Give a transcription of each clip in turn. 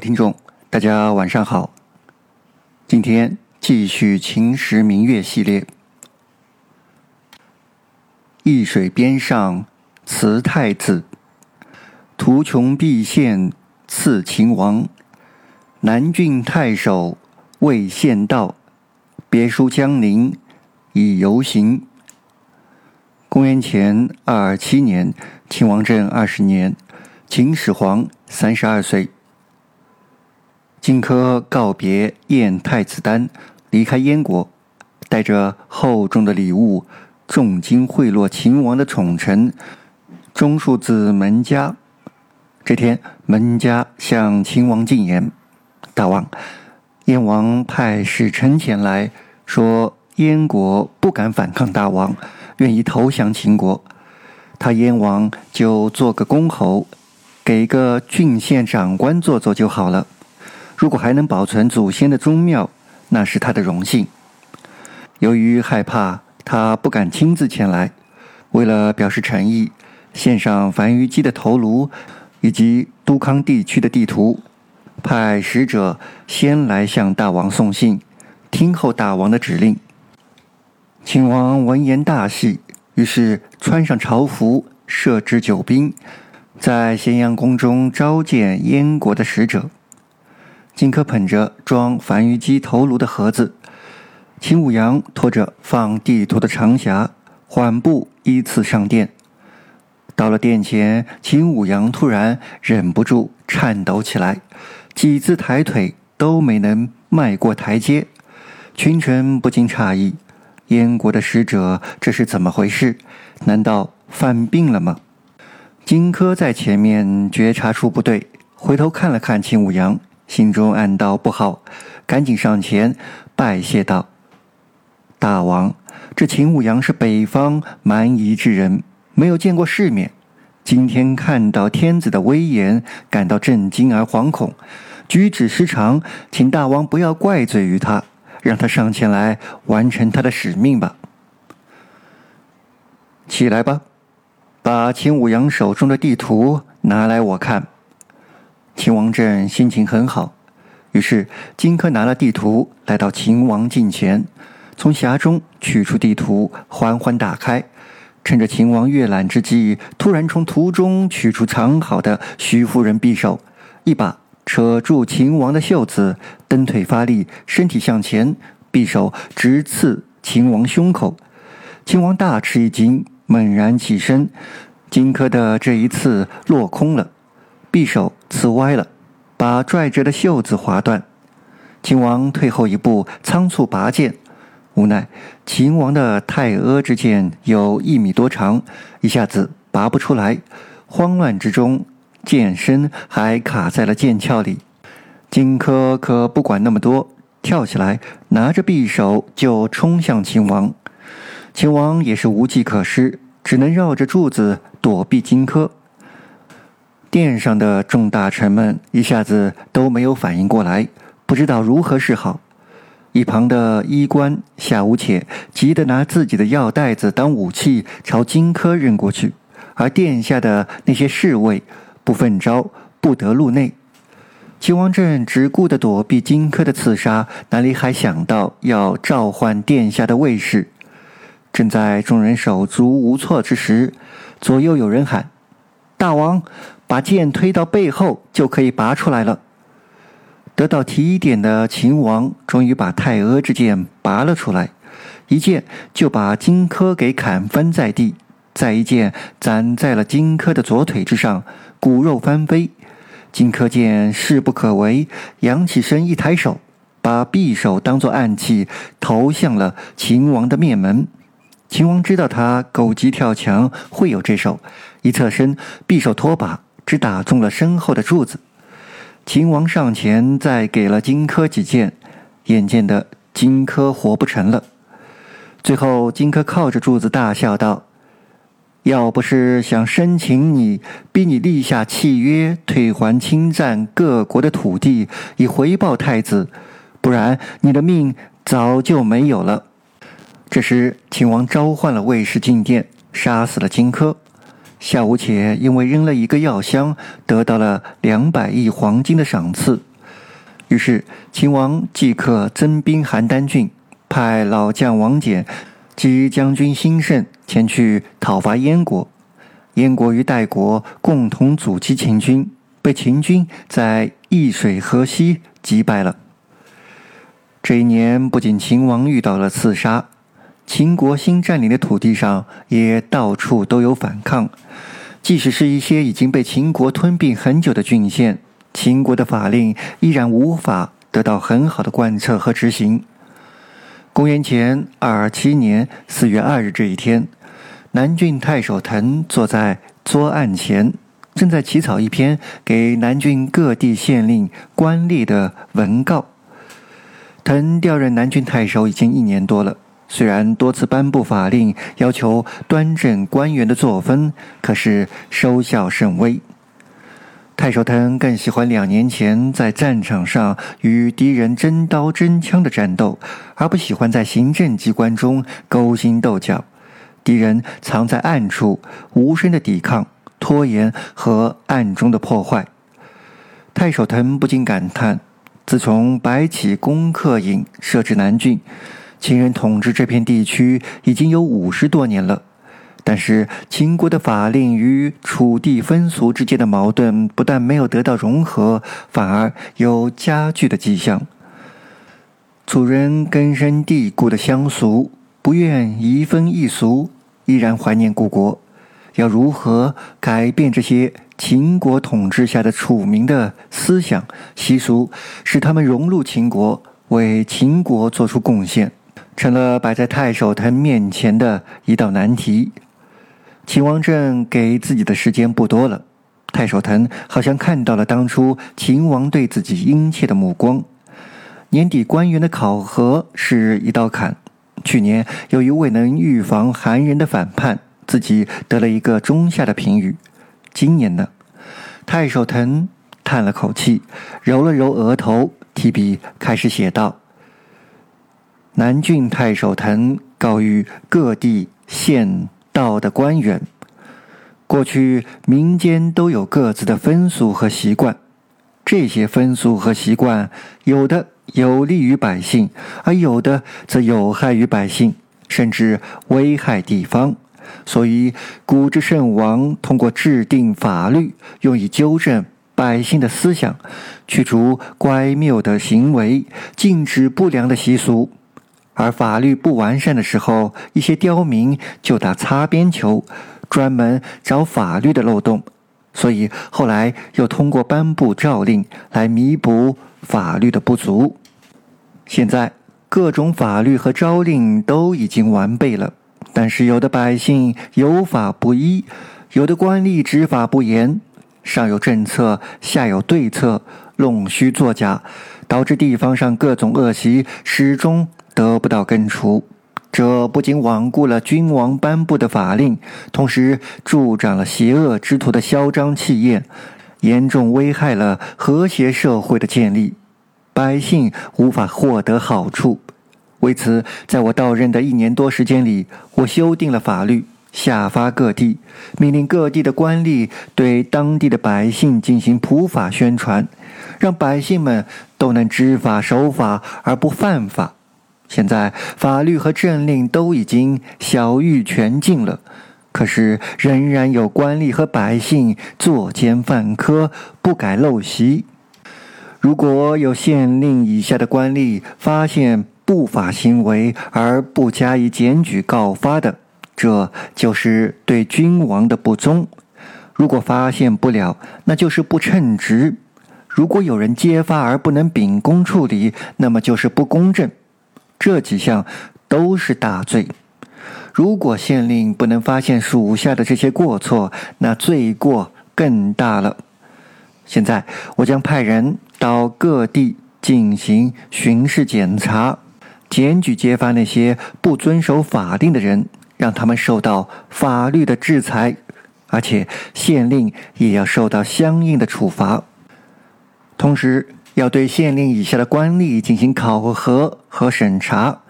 听众，大家晚上好。今天继续《秦时明月》系列。易水边上辞太子，图穷匕见刺秦王。南郡太守魏献道，别书江陵以游行。公元前二二七年，秦王政二十年，秦始皇三十二岁。荆轲告别燕太子丹，离开燕国，带着厚重的礼物，重金贿赂秦王的宠臣中庶子门家。这天，门家向秦王进言：“大王，燕王派使臣前来说，燕国不敢反抗大王。”愿意投降秦国，他燕王就做个公侯，给个郡县长官做做就好了。如果还能保存祖先的宗庙，那是他的荣幸。由于害怕他不敢亲自前来，为了表示诚意，献上樊於基的头颅以及都康地区的地图，派使者先来向大王送信，听候大王的指令。秦王闻言大喜，于是穿上朝服，设置酒宾，在咸阳宫中召见燕国的使者。荆轲捧着装樊於基头颅的盒子，秦舞阳拖着放地图的长匣，缓步依次上殿。到了殿前，秦舞阳突然忍不住颤抖起来，几次抬腿都没能迈过台阶。群臣不禁诧异。燕国的使者，这是怎么回事？难道犯病了吗？荆轲在前面觉察出不对，回头看了看秦舞阳，心中暗道不好，赶紧上前拜谢道：“大王，这秦舞阳是北方蛮夷之人，没有见过世面，今天看到天子的威严，感到震惊而惶恐，举止失常，请大王不要怪罪于他。”让他上前来完成他的使命吧。起来吧，把秦舞阳手中的地图拿来我看。秦王政心情很好，于是荆轲拿了地图来到秦王近前，从匣中取出地图，缓缓打开，趁着秦王阅览之际，突然从图中取出藏好的徐夫人匕首，一把。扯住秦王的袖子，蹬腿发力，身体向前，匕首直刺秦王胸口。秦王大吃一惊，猛然起身。荆轲的这一次落空了，匕首刺歪了，把拽着的袖子划断。秦王退后一步，仓促拔剑，无奈秦王的太阿之剑有一米多长，一下子拔不出来。慌乱之中。剑身还卡在了剑鞘里，荆轲可不管那么多，跳起来拿着匕首就冲向秦王。秦王也是无计可施，只能绕着柱子躲避荆轲。殿上的众大臣们一下子都没有反应过来，不知道如何是好。一旁的衣冠夏无且急得拿自己的药袋子当武器朝荆轲扔过去，而殿下的那些侍卫。不奋招，不得入内。秦王政只顾得躲避荆轲的刺杀，哪里还想到要召唤殿下的卫士？正在众人手足无措之时，左右有人喊：“大王，把剑推到背后，就可以拔出来了。”得到提点的秦王终于把太阿之剑拔了出来，一剑就把荆轲给砍翻在地。再一剑斩在了荆轲的左腿之上，骨肉翻飞。荆轲见势不可为，扬起身一抬手，把匕首当作暗器投向了秦王的面门。秦王知道他狗急跳墙会有这手，一侧身，匕首脱把，只打中了身后的柱子。秦王上前再给了荆轲几剑，眼见得荆轲活不成了。最后，荆轲靠着柱子大笑道。要不是想申请你，逼你立下契约，退还侵占各国的土地，以回报太子，不然你的命早就没有了。这时，秦王召唤了卫士进殿，杀死了荆轲。夏无且因为扔了一个药箱，得到了两百亿黄金的赏赐，于是秦王即刻增兵邯郸郡，派老将王翦及将军辛胜前去讨伐燕国。燕国与代国共同阻击秦军，被秦军在易水河西击败了。这一年，不仅秦王遇到了刺杀，秦国新占领的土地上也到处都有反抗。即使是一些已经被秦国吞并很久的郡县。秦国的法令依然无法得到很好的贯彻和执行。公元前二二七年四月二日这一天，南郡太守滕坐在桌案前，正在起草一篇给南郡各地县令官吏的文告。滕调任南郡太守已经一年多了，虽然多次颁布法令要求端正官员的作风，可是收效甚微。太守腾更喜欢两年前在战场上与敌人真刀真枪的战斗，而不喜欢在行政机关中勾心斗角。敌人藏在暗处，无声的抵抗、拖延和暗中的破坏。太守腾不禁感叹：自从白起攻克郢，设置南郡，秦人统治这片地区已经有五十多年了。但是秦国的法令与楚地风俗之间的矛盾不但没有得到融合，反而有加剧的迹象。楚人根深蒂固的乡俗，不愿移风易俗，依然怀念故国。要如何改变这些秦国统治下的楚民的思想习俗，使他们融入秦国，为秦国做出贡献，成了摆在太守腾面前的一道难题。秦王政给自己的时间不多了，太守腾好像看到了当初秦王对自己殷切的目光。年底官员的考核是一道坎，去年由于未能预防韩人的反叛，自己得了一个中下的评语。今年呢？太守腾叹了口气，揉了揉额头，提笔开始写道：“南郡太守腾告谕各地县。”道的官员，过去民间都有各自的风俗和习惯，这些风俗和习惯，有的有利于百姓，而有的则有害于百姓，甚至危害地方。所以，古之圣王通过制定法律，用以纠正百姓的思想，去除乖谬的行为，禁止不良的习俗。而法律不完善的时候，一些刁民就打擦边球，专门找法律的漏洞，所以后来又通过颁布诏令来弥补法律的不足。现在各种法律和诏令都已经完备了，但是有的百姓有法不依，有的官吏执法不严，上有政策，下有对策，弄虚作假，导致地方上各种恶习始终。得不到根除，这不仅罔顾了君王颁布的法令，同时助长了邪恶之徒的嚣张气焰，严重危害了和谐社会的建立，百姓无法获得好处。为此，在我到任的一年多时间里，我修订了法律，下发各地，命令各地的官吏对当地的百姓进行普法宣传，让百姓们都能知法守法而不犯法。现在法律和政令都已经小谕全尽了，可是仍然有官吏和百姓作奸犯科、不改陋习。如果有县令以下的官吏发现不法行为而不加以检举告发的，这就是对君王的不忠；如果发现不了，那就是不称职；如果有人揭发而不能秉公处理，那么就是不公正。这几项都是大罪。如果县令不能发现属下的这些过错，那罪过更大了。现在，我将派人到各地进行巡视检查，检举揭发那些不遵守法令的人，让他们受到法律的制裁，而且县令也要受到相应的处罚。同时，要对县令以下的官吏进行考核和审查，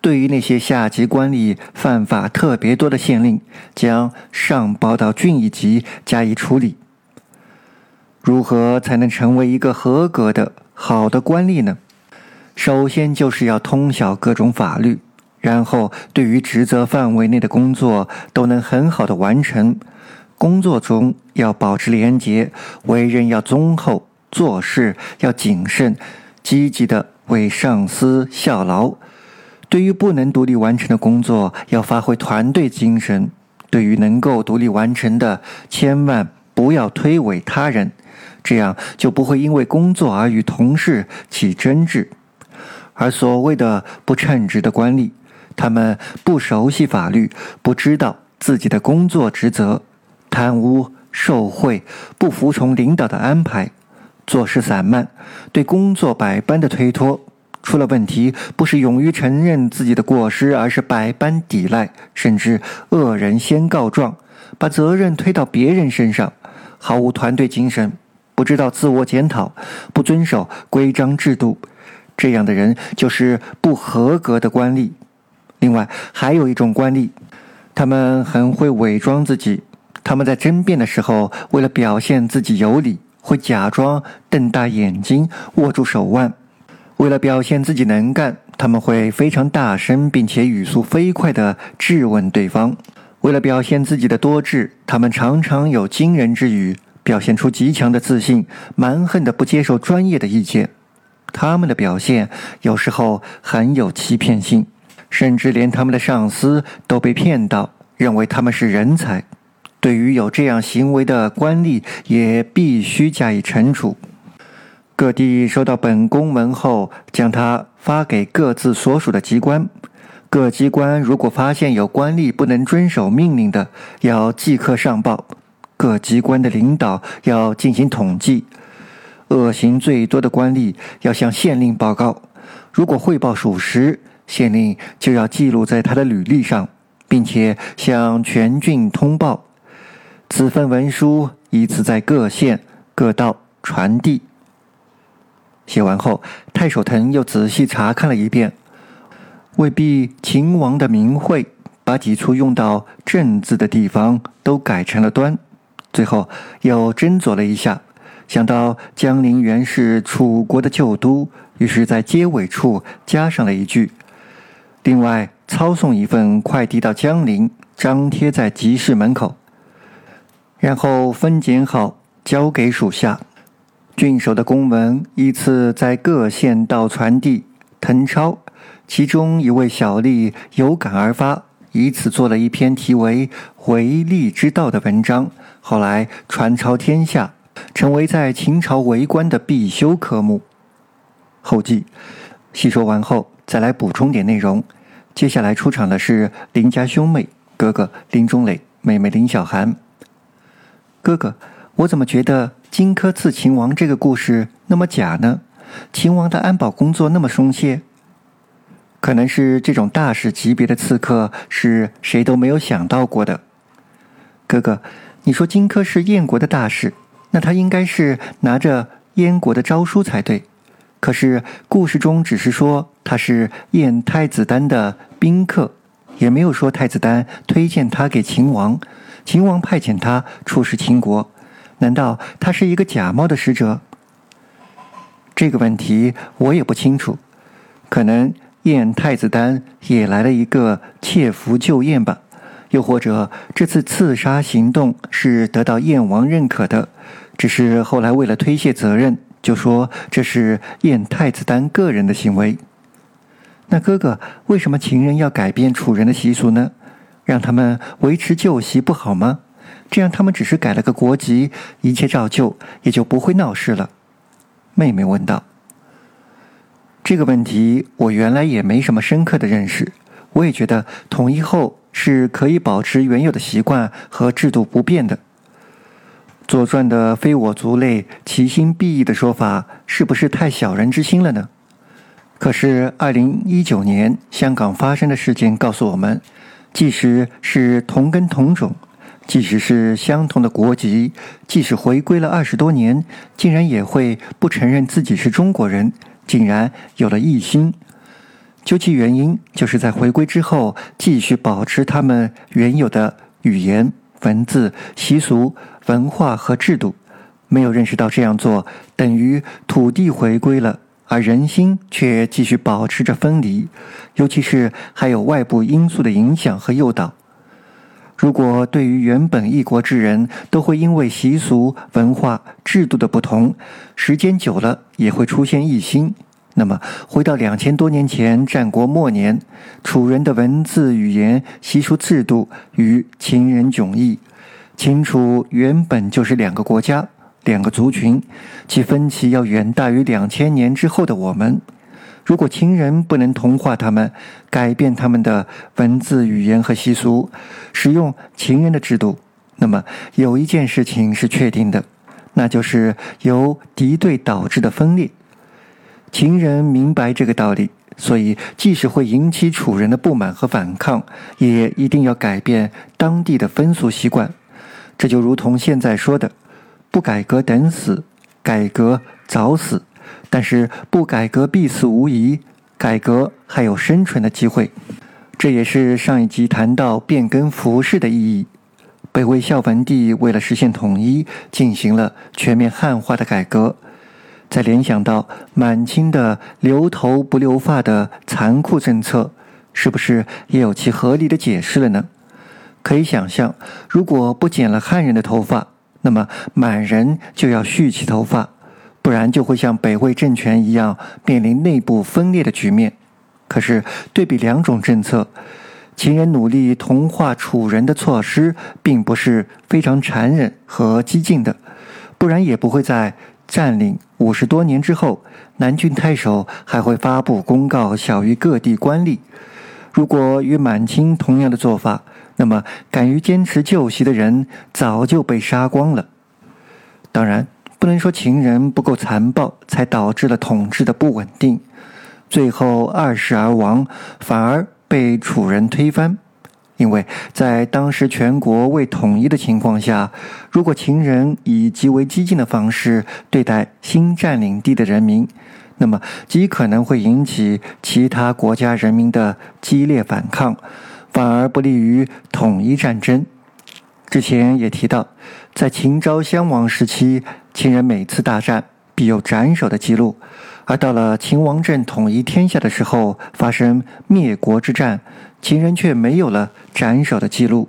对于那些下级官吏犯法特别多的县令，将上报到郡一级加以处理。如何才能成为一个合格的好的官吏呢？首先就是要通晓各种法律，然后对于职责范围内的工作都能很好的完成。工作中要保持廉洁，为人要忠厚，做事要谨慎，积极的为上司效劳。对于不能独立完成的工作，要发挥团队精神；对于能够独立完成的，千万不要推诿他人，这样就不会因为工作而与同事起争执。而所谓的不称职的官吏，他们不熟悉法律，不知道自己的工作职责。贪污受贿，不服从领导的安排，做事散漫，对工作百般的推脱，出了问题不是勇于承认自己的过失，而是百般抵赖，甚至恶人先告状，把责任推到别人身上，毫无团队精神，不知道自我检讨，不遵守规章制度，这样的人就是不合格的官吏。另外，还有一种官吏，他们很会伪装自己。他们在争辩的时候，为了表现自己有理，会假装瞪大眼睛，握住手腕；为了表现自己能干，他们会非常大声，并且语速飞快地质问对方；为了表现自己的多智，他们常常有惊人之语，表现出极强的自信，蛮横地不接受专业的意见。他们的表现有时候很有欺骗性，甚至连他们的上司都被骗到，认为他们是人才。对于有这样行为的官吏，也必须加以惩处。各地收到本公文后，将它发给各自所属的机关。各机关如果发现有官吏不能遵守命令的，要即刻上报。各机关的领导要进行统计，恶行最多的官吏要向县令报告。如果汇报属实，县令就要记录在他的履历上，并且向全郡通报。此份文书依次在各县各道传递。写完后，太守腾又仔细查看了一遍，未必秦王的名讳，把几处用到“正”字的地方都改成了“端”。最后又斟酌了一下，想到江陵原是楚国的旧都，于是，在结尾处加上了一句：“另外，抄送一份快递到江陵，张贴在集市门口。”然后分拣好，交给属下。郡守的公文依次在各县道传递誊抄，其中一位小吏有感而发，以此做了一篇题为《回吏之道》的文章，后来传抄天下，成为在秦朝为官的必修科目。后记细说完后，再来补充点内容。接下来出场的是林家兄妹，哥哥林中磊，妹妹林小涵。哥哥，我怎么觉得荆轲刺秦王这个故事那么假呢？秦王的安保工作那么松懈，可能是这种大使级别的刺客是谁都没有想到过的。哥哥，你说荆轲是燕国的大使，那他应该是拿着燕国的诏书才对。可是故事中只是说他是燕太子丹的宾客，也没有说太子丹推荐他给秦王。秦王派遣他出使秦国，难道他是一个假冒的使者？这个问题我也不清楚。可能燕太子丹也来了一个窃符救燕吧？又或者这次刺杀行动是得到燕王认可的，只是后来为了推卸责任，就说这是燕太子丹个人的行为。那哥哥，为什么秦人要改变楚人的习俗呢？让他们维持旧习不好吗？这样他们只是改了个国籍，一切照旧，也就不会闹事了。妹妹问道：“这个问题我原来也没什么深刻的认识。我也觉得统一后是可以保持原有的习惯和制度不变的。”《左传》的“非我族类，其心必异”的说法，是不是太小人之心了呢？可是，二零一九年香港发生的事件告诉我们。即使是同根同种，即使是相同的国籍，即使回归了二十多年，竟然也会不承认自己是中国人，竟然有了异心。究其原因，就是在回归之后，继续保持他们原有的语言、文字、习俗、文化和制度，没有认识到这样做等于土地回归了，而人心却继续保持着分离，尤其是还有外部因素的影响和诱导。如果对于原本一国之人都会因为习俗、文化、制度的不同，时间久了也会出现异心，那么回到两千多年前战国末年，楚人的文字、语言、习俗、制度与秦人迥异。秦楚原本就是两个国家、两个族群，其分歧要远大于两千年之后的我们。如果秦人不能同化他们，改变他们的文字、语言和习俗，使用秦人的制度，那么有一件事情是确定的，那就是由敌对导致的分裂。秦人明白这个道理，所以即使会引起楚人的不满和反抗，也一定要改变当地的风俗习惯。这就如同现在说的：“不改革等死，改革早死。”但是不改革必死无疑，改革还有生存的机会。这也是上一集谈到变更服饰的意义。北魏孝文帝为了实现统一，进行了全面汉化的改革。再联想到满清的留头不留发的残酷政策，是不是也有其合理的解释了呢？可以想象，如果不剪了汉人的头发，那么满人就要蓄起头发。不然就会像北魏政权一样面临内部分裂的局面。可是对比两种政策，秦人努力同化楚人的措施并不是非常残忍和激进的，不然也不会在占领五十多年之后，南郡太守还会发布公告晓谕各地官吏。如果与满清同样的做法，那么敢于坚持旧习的人早就被杀光了。当然。不能说秦人不够残暴，才导致了统治的不稳定，最后二世而亡，反而被楚人推翻。因为在当时全国未统一的情况下，如果秦人以极为激进的方式对待新占领地的人民，那么极可能会引起其他国家人民的激烈反抗，反而不利于统一战争。之前也提到，在秦昭襄王时期，秦人每次大战必有斩首的记录；而到了秦王政统一天下的时候，发生灭国之战，秦人却没有了斩首的记录。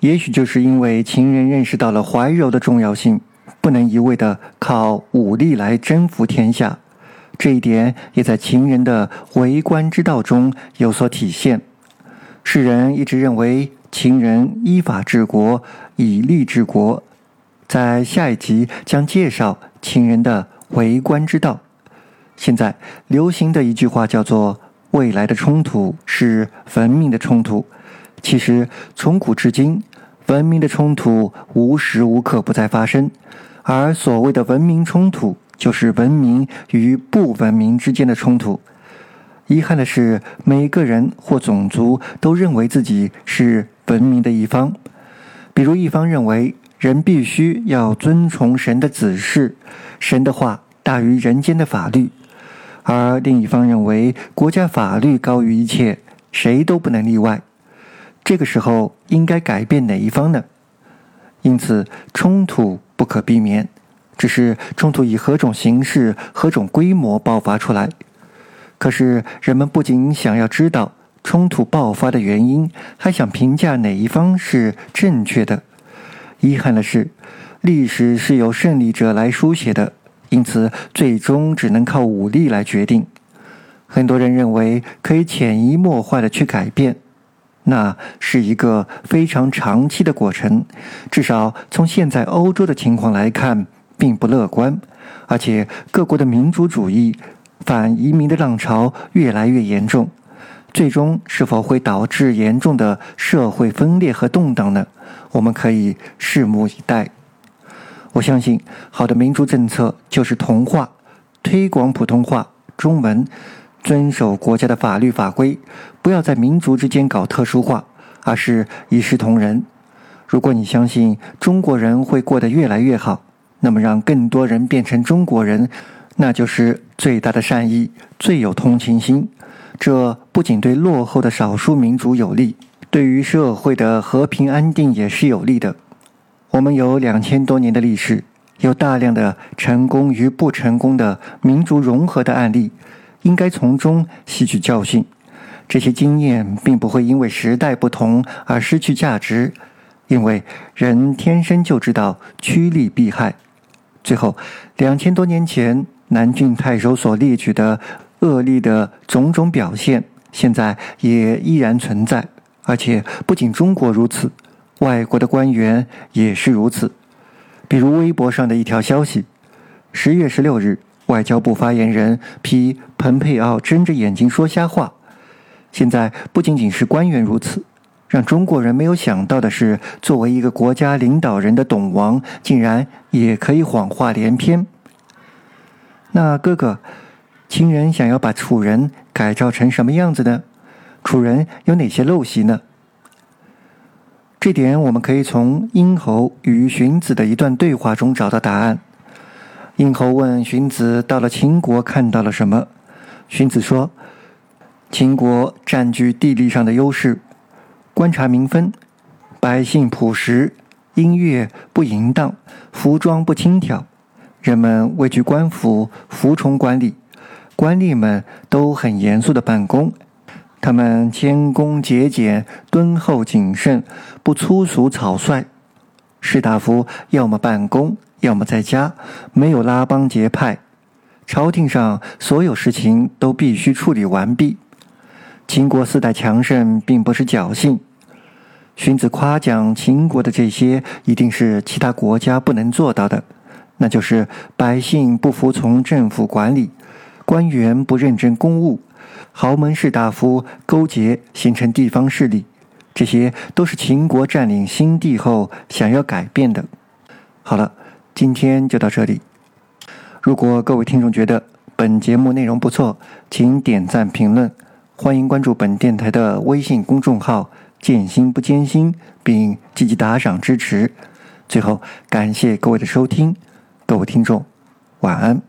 也许就是因为秦人认识到了怀柔的重要性，不能一味的靠武力来征服天下。这一点也在秦人的为官之道中有所体现。世人一直认为。秦人依法治国，以吏治国。在下一集将介绍秦人的为官之道。现在流行的一句话叫做“未来的冲突是文明的冲突”。其实从古至今，文明的冲突无时无刻不在发生。而所谓的文明冲突，就是文明与不文明之间的冲突。遗憾的是，每个人或种族都认为自己是。文明的一方，比如一方认为人必须要遵从神的指示，神的话大于人间的法律；而另一方认为国家法律高于一切，谁都不能例外。这个时候应该改变哪一方呢？因此冲突不可避免，只是冲突以何种形式、何种规模爆发出来。可是人们不仅想要知道。冲突爆发的原因，还想评价哪一方是正确的？遗憾的是，历史是由胜利者来书写的，因此最终只能靠武力来决定。很多人认为可以潜移默化的去改变，那是一个非常长期的过程。至少从现在欧洲的情况来看，并不乐观，而且各国的民族主义、反移民的浪潮越来越严重。最终是否会导致严重的社会分裂和动荡呢？我们可以拭目以待。我相信，好的民主政策就是同化、推广普通话、中文，遵守国家的法律法规，不要在民族之间搞特殊化，而是一视同仁。如果你相信中国人会过得越来越好，那么让更多人变成中国人，那就是最大的善意，最有同情心。这不仅对落后的少数民族有利，对于社会的和平安定也是有利的。我们有两千多年的历史，有大量的成功与不成功的民族融合的案例，应该从中吸取教训。这些经验并不会因为时代不同而失去价值，因为人天生就知道趋利避害。最后，两千多年前南郡太守所列举的恶劣的种种表现，现在也依然存在，而且不仅中国如此，外国的官员也是如此。比如微博上的一条消息：十月十六日，外交部发言人批蓬佩奥睁着眼睛说瞎话。现在不仅仅是官员如此，让中国人没有想到的是，作为一个国家领导人的董王，竟然也可以谎话连篇。那哥哥，秦人想要把楚人改造成什么样子呢？楚人有哪些陋习呢？这点我们可以从殷侯与荀子的一段对话中找到答案。殷侯问荀子：“到了秦国看到了什么？”荀子说。秦国占据地利上的优势，观察民风，百姓朴实，音乐不淫荡，服装不轻佻，人们畏惧官府，服从官吏，官吏们都很严肃的办公，他们谦恭节俭，敦厚谨慎，不粗俗草率。士大夫要么办公，要么在家，没有拉帮结派。朝廷上所有事情都必须处理完毕。秦国四代强盛，并不是侥幸。荀子夸奖秦国的这些，一定是其他国家不能做到的，那就是百姓不服从政府管理，官员不认真公务，豪门士大夫勾结形成地方势力，这些都是秦国占领新地后想要改变的。好了，今天就到这里。如果各位听众觉得本节目内容不错，请点赞评论。欢迎关注本电台的微信公众号“见心不艰辛”，并积极打赏支持。最后，感谢各位的收听，各位听众，晚安。